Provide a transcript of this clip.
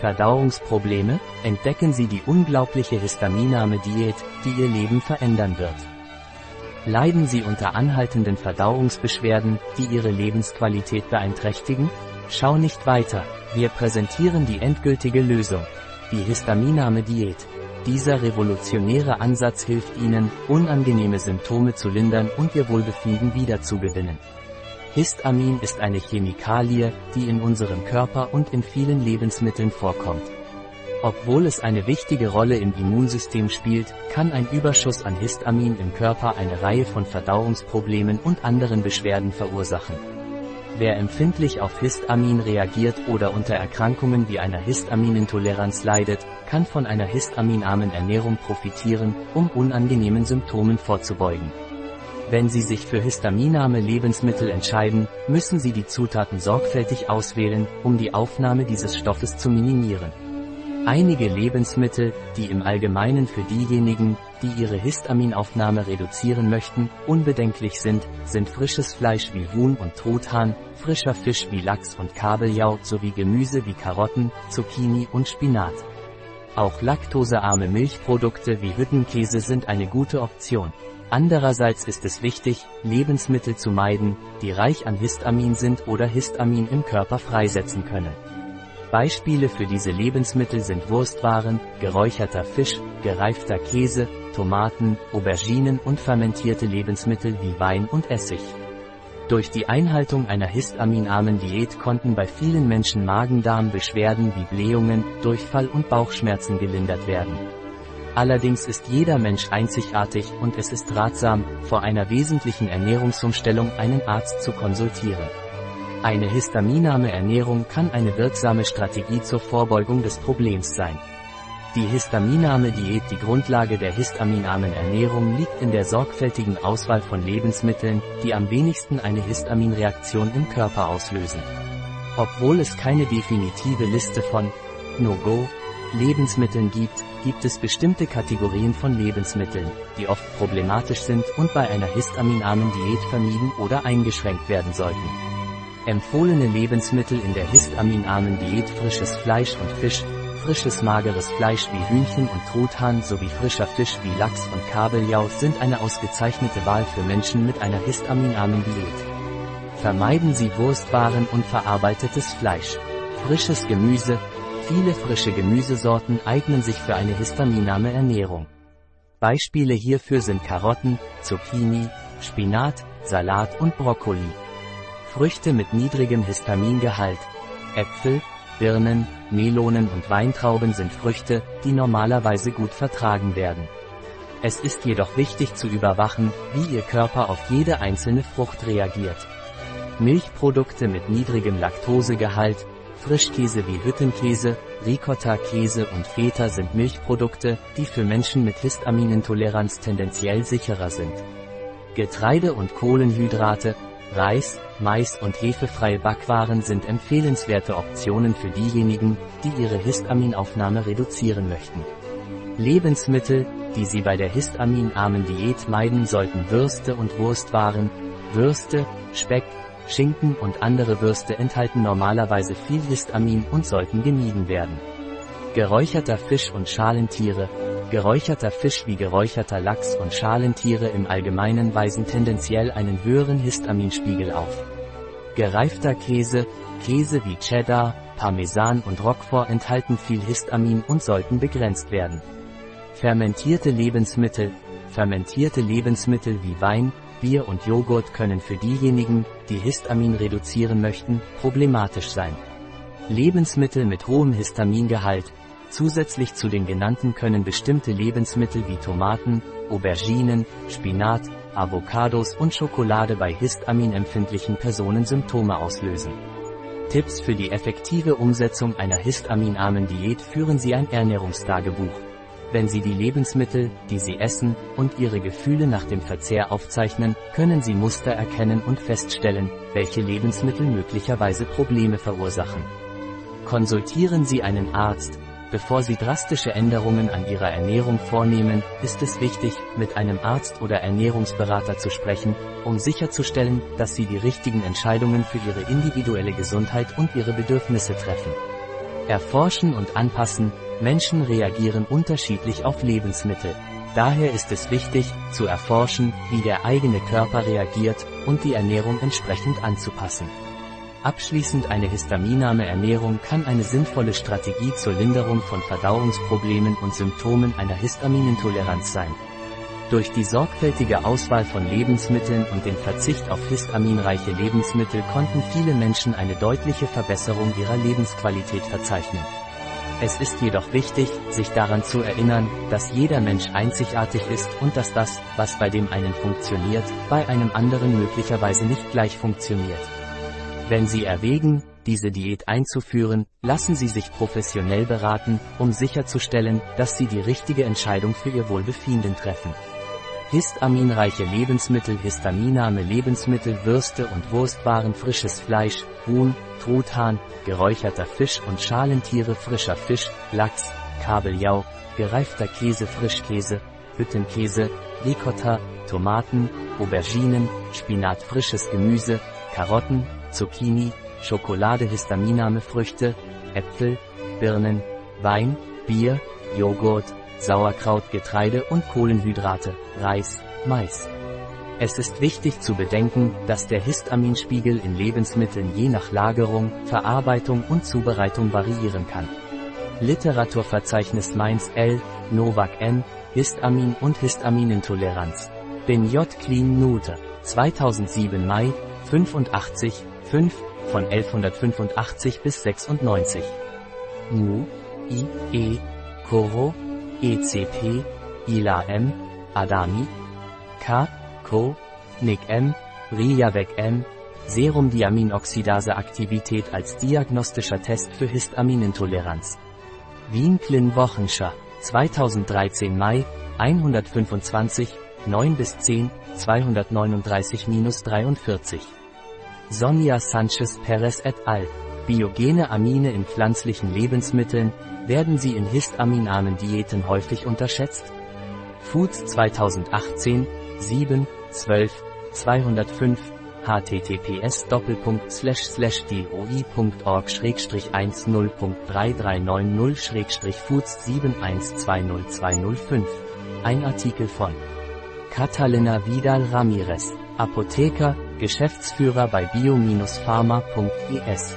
Verdauungsprobleme? Entdecken Sie die unglaubliche histaminarme Diät, die Ihr Leben verändern wird. Leiden Sie unter anhaltenden Verdauungsbeschwerden, die Ihre Lebensqualität beeinträchtigen? Schau nicht weiter, wir präsentieren die endgültige Lösung. Die histaminarme Diät. Dieser revolutionäre Ansatz hilft Ihnen, unangenehme Symptome zu lindern und Ihr Wohlbefinden wiederzugewinnen. Histamin ist eine Chemikalie, die in unserem Körper und in vielen Lebensmitteln vorkommt. Obwohl es eine wichtige Rolle im Immunsystem spielt, kann ein Überschuss an Histamin im Körper eine Reihe von Verdauungsproblemen und anderen Beschwerden verursachen. Wer empfindlich auf Histamin reagiert oder unter Erkrankungen wie einer Histaminintoleranz leidet, kann von einer histaminarmen Ernährung profitieren, um unangenehmen Symptomen vorzubeugen. Wenn Sie sich für histaminarme Lebensmittel entscheiden, müssen Sie die Zutaten sorgfältig auswählen, um die Aufnahme dieses Stoffes zu minimieren. Einige Lebensmittel, die im Allgemeinen für diejenigen, die ihre Histaminaufnahme reduzieren möchten, unbedenklich sind, sind frisches Fleisch wie Huhn und Truthahn, frischer Fisch wie Lachs und Kabeljau sowie Gemüse wie Karotten, Zucchini und Spinat. Auch laktosearme Milchprodukte wie Hüttenkäse sind eine gute Option. Andererseits ist es wichtig, Lebensmittel zu meiden, die reich an Histamin sind oder Histamin im Körper freisetzen können. Beispiele für diese Lebensmittel sind Wurstwaren, geräucherter Fisch, gereifter Käse, Tomaten, Auberginen und fermentierte Lebensmittel wie Wein und Essig. Durch die Einhaltung einer histaminarmen Diät konnten bei vielen Menschen Magen-Darm-Beschwerden wie Blähungen, Durchfall und Bauchschmerzen gelindert werden. Allerdings ist jeder Mensch einzigartig und es ist ratsam, vor einer wesentlichen Ernährungsumstellung einen Arzt zu konsultieren. Eine histaminarme Ernährung kann eine wirksame Strategie zur Vorbeugung des Problems sein. Die histaminarme Diät Die Grundlage der histaminarmen Ernährung liegt in der sorgfältigen Auswahl von Lebensmitteln, die am wenigsten eine Histaminreaktion im Körper auslösen. Obwohl es keine definitive Liste von No-Go Lebensmitteln gibt, gibt es bestimmte Kategorien von Lebensmitteln, die oft problematisch sind und bei einer histaminarmen Diät vermieden oder eingeschränkt werden sollten. Empfohlene Lebensmittel in der histaminarmen Diät frisches Fleisch und Fisch, frisches mageres Fleisch wie Hühnchen und Truthahn sowie frischer Fisch wie Lachs und Kabeljau sind eine ausgezeichnete Wahl für Menschen mit einer histaminarmen Diät. Vermeiden Sie Wurstwaren und verarbeitetes Fleisch. Frisches Gemüse, Viele frische Gemüsesorten eignen sich für eine histaminarme Ernährung. Beispiele hierfür sind Karotten, Zucchini, Spinat, Salat und Brokkoli. Früchte mit niedrigem Histamingehalt. Äpfel, Birnen, Melonen und Weintrauben sind Früchte, die normalerweise gut vertragen werden. Es ist jedoch wichtig zu überwachen, wie Ihr Körper auf jede einzelne Frucht reagiert. Milchprodukte mit niedrigem Laktosegehalt, Frischkäse wie Hüttenkäse, Ricotta-Käse und Feta sind Milchprodukte, die für Menschen mit Histaminintoleranz tendenziell sicherer sind. Getreide und Kohlenhydrate, Reis, Mais und hefefreie Backwaren sind empfehlenswerte Optionen für diejenigen, die ihre Histaminaufnahme reduzieren möchten. Lebensmittel, die Sie bei der histaminarmen Diät meiden sollten Würste und Wurstwaren, Würste, Speck, Schinken und andere Würste enthalten normalerweise viel Histamin und sollten gemieden werden. Geräucherter Fisch und Schalentiere Geräucherter Fisch wie geräucherter Lachs und Schalentiere im Allgemeinen weisen tendenziell einen höheren Histaminspiegel auf. Gereifter Käse, Käse wie Cheddar, Parmesan und Roquefort enthalten viel Histamin und sollten begrenzt werden. Fermentierte Lebensmittel Fermentierte Lebensmittel wie Wein, Bier und Joghurt können für diejenigen, die Histamin reduzieren möchten, problematisch sein. Lebensmittel mit hohem Histamingehalt, zusätzlich zu den genannten können bestimmte Lebensmittel wie Tomaten, Auberginen, Spinat, Avocados und Schokolade bei histaminempfindlichen Personen Symptome auslösen. Tipps für die effektive Umsetzung einer histaminarmen Diät führen Sie ein Ernährungstagebuch. Wenn Sie die Lebensmittel, die Sie essen, und Ihre Gefühle nach dem Verzehr aufzeichnen, können Sie Muster erkennen und feststellen, welche Lebensmittel möglicherweise Probleme verursachen. Konsultieren Sie einen Arzt. Bevor Sie drastische Änderungen an Ihrer Ernährung vornehmen, ist es wichtig, mit einem Arzt oder Ernährungsberater zu sprechen, um sicherzustellen, dass Sie die richtigen Entscheidungen für Ihre individuelle Gesundheit und Ihre Bedürfnisse treffen. Erforschen und anpassen, Menschen reagieren unterschiedlich auf Lebensmittel. Daher ist es wichtig, zu erforschen, wie der eigene Körper reagiert, und die Ernährung entsprechend anzupassen. Abschließend eine histaminarme Ernährung kann eine sinnvolle Strategie zur Linderung von Verdauungsproblemen und Symptomen einer Histaminintoleranz sein. Durch die sorgfältige Auswahl von Lebensmitteln und den Verzicht auf histaminreiche Lebensmittel konnten viele Menschen eine deutliche Verbesserung ihrer Lebensqualität verzeichnen. Es ist jedoch wichtig, sich daran zu erinnern, dass jeder Mensch einzigartig ist und dass das, was bei dem einen funktioniert, bei einem anderen möglicherweise nicht gleich funktioniert. Wenn Sie erwägen, diese Diät einzuführen, lassen Sie sich professionell beraten, um sicherzustellen, dass Sie die richtige Entscheidung für Ihr Wohlbefinden treffen. Histaminreiche Lebensmittel Histaminarme Lebensmittel Würste und Wurstwaren frisches Fleisch, Huhn, Truthahn, geräucherter Fisch und Schalentiere frischer Fisch, Lachs, Kabeljau, gereifter Käse Frischkäse, Hüttenkäse, Ricotta, Tomaten, Auberginen, Spinat frisches Gemüse, Karotten, Zucchini, Schokolade Histaminarme Früchte, Äpfel, Birnen, Wein, Bier, Joghurt, Sauerkraut Getreide und Kohlenhydrate, Reis, Mais. Es ist wichtig zu bedenken, dass der Histaminspiegel in Lebensmitteln je nach Lagerung, Verarbeitung und Zubereitung variieren kann. Literaturverzeichnis Mainz L, Novak N, Histamin und Histaminintoleranz. Bin J. Clean Nute. 2007 Mai, 85, 5, von 1185 bis 96. Mu, I, E, Koro, ECP, ILA M, Adami, K, Co, NIC M, Riavec M, Serumdiaminoxidase-Aktivität als diagnostischer Test für Histaminintoleranz. Wien Klin Wochenschar, 2013 Mai, 125, 9 bis 10, 239-43. Sonja Sanchez Perez et al. Biogene Amine in pflanzlichen Lebensmitteln, werden sie in histaminarmen Diäten häufig unterschätzt? Foods 2018, 7, 12, 205, https doi.org 10.3390 foods 7120205. Ein Artikel von Catalina Vidal Ramirez, Apotheker, Geschäftsführer bei bio-pharma.es